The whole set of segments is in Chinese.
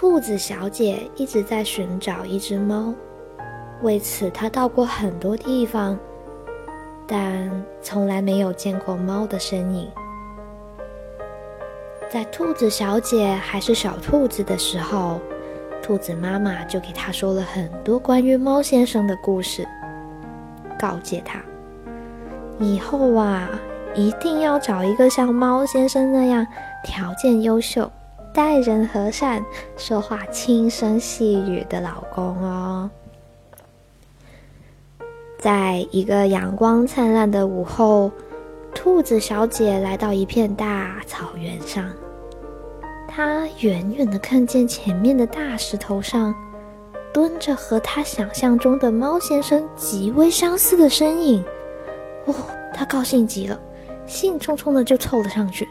兔子小姐一直在寻找一只猫，为此她到过很多地方，但从来没有见过猫的身影。在兔子小姐还是小兔子的时候，兔子妈妈就给她说了很多关于猫先生的故事，告诫她以后啊，一定要找一个像猫先生那样条件优秀。待人和善、说话轻声细语的老公哦。在一个阳光灿烂的午后，兔子小姐来到一片大草原上。她远远的看见前面的大石头上蹲着和她想象中的猫先生极为相似的身影。哦，她高兴极了，兴冲冲的就凑了上去，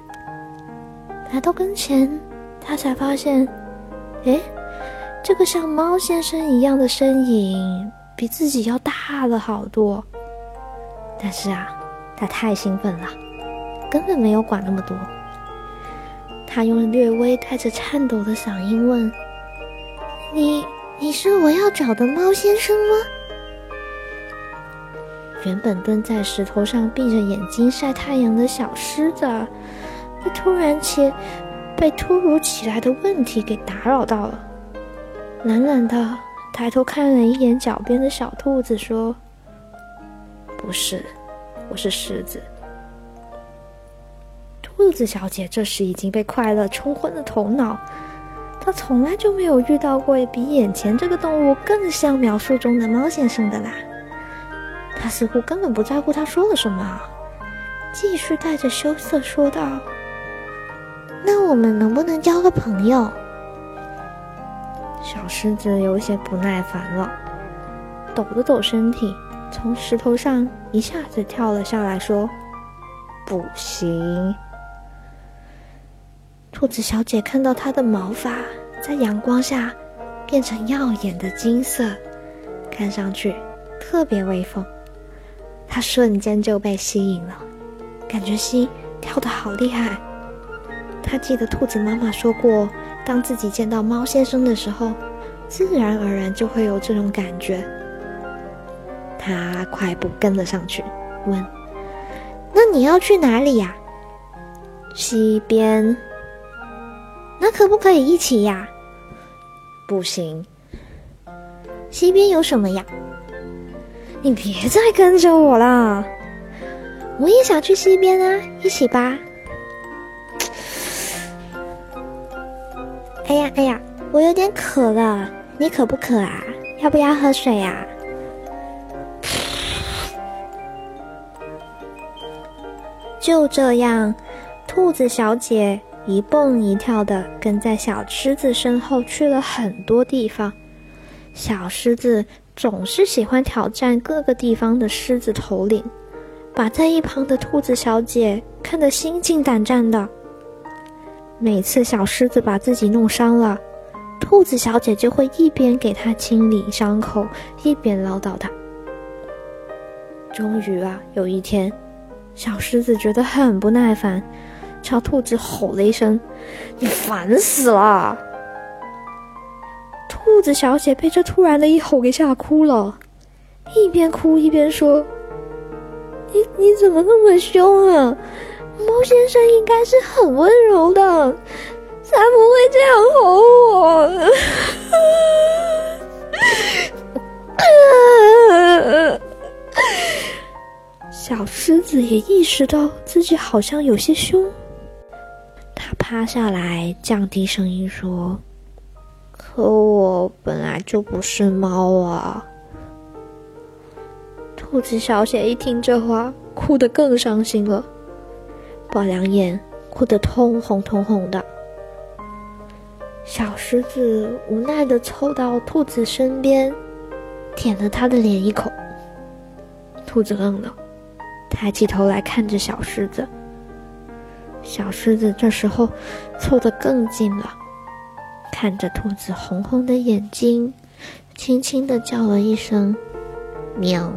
来到跟前。他才发现，哎，这个像猫先生一样的身影比自己要大了好多。但是啊，他太兴奋了，根本没有管那么多。他用略微带着颤抖的嗓音问：“你，你是我要找的猫先生吗？”原本蹲在石头上闭着眼睛晒太阳的小狮子，突然起。被突如其来的问题给打扰到了，懒懒的抬头看了一眼脚边的小兔子，说：“不是，我是狮子。”兔子小姐这时已经被快乐冲昏了头脑，她从来就没有遇到过比眼前这个动物更像描述中的猫先生的啦。她似乎根本不在乎他说了什么，继续带着羞涩说道。那我们能不能交个朋友？小狮子有些不耐烦了，抖了抖身体，从石头上一下子跳了下来，说：“不行。”兔子小姐看到它的毛发在阳光下变成耀眼的金色，看上去特别威风，它瞬间就被吸引了，感觉心跳得好厉害。他记得兔子妈妈说过，当自己见到猫先生的时候，自然而然就会有这种感觉。他快步跟了上去，问：“那你要去哪里呀？”“西边。”“那可不可以一起呀？”“不行。”“西边有什么呀？”“你别再跟着我了，我也想去西边啊，一起吧。”哎呀哎呀，我有点渴了，你渴不渴啊？要不要喝水呀？就这样，兔子小姐一蹦一跳的跟在小狮子身后去了很多地方。小狮子总是喜欢挑战各个地方的狮子头领，把在一旁的兔子小姐看得心惊胆战的。每次小狮子把自己弄伤了，兔子小姐就会一边给它清理伤口，一边唠叨它。终于啊，有一天，小狮子觉得很不耐烦，朝兔子吼了一声：“你烦死了！”兔子小姐被这突然的一吼给吓哭了，一边哭一边说：“你你怎么那么凶啊？”猫先生应该是很温柔的，才不会这样吼我。小狮子也意识到自己好像有些凶，它趴下来，降低声音说：“可我本来就不是猫啊。”兔子小姐一听这话，哭得更伤心了。宝两眼哭得通红通红的，小狮子无奈的凑到兔子身边，舔了他的脸一口。兔子愣了，抬起头来看着小狮子。小狮子这时候凑得更近了，看着兔子红红的眼睛，轻轻的叫了一声“喵”。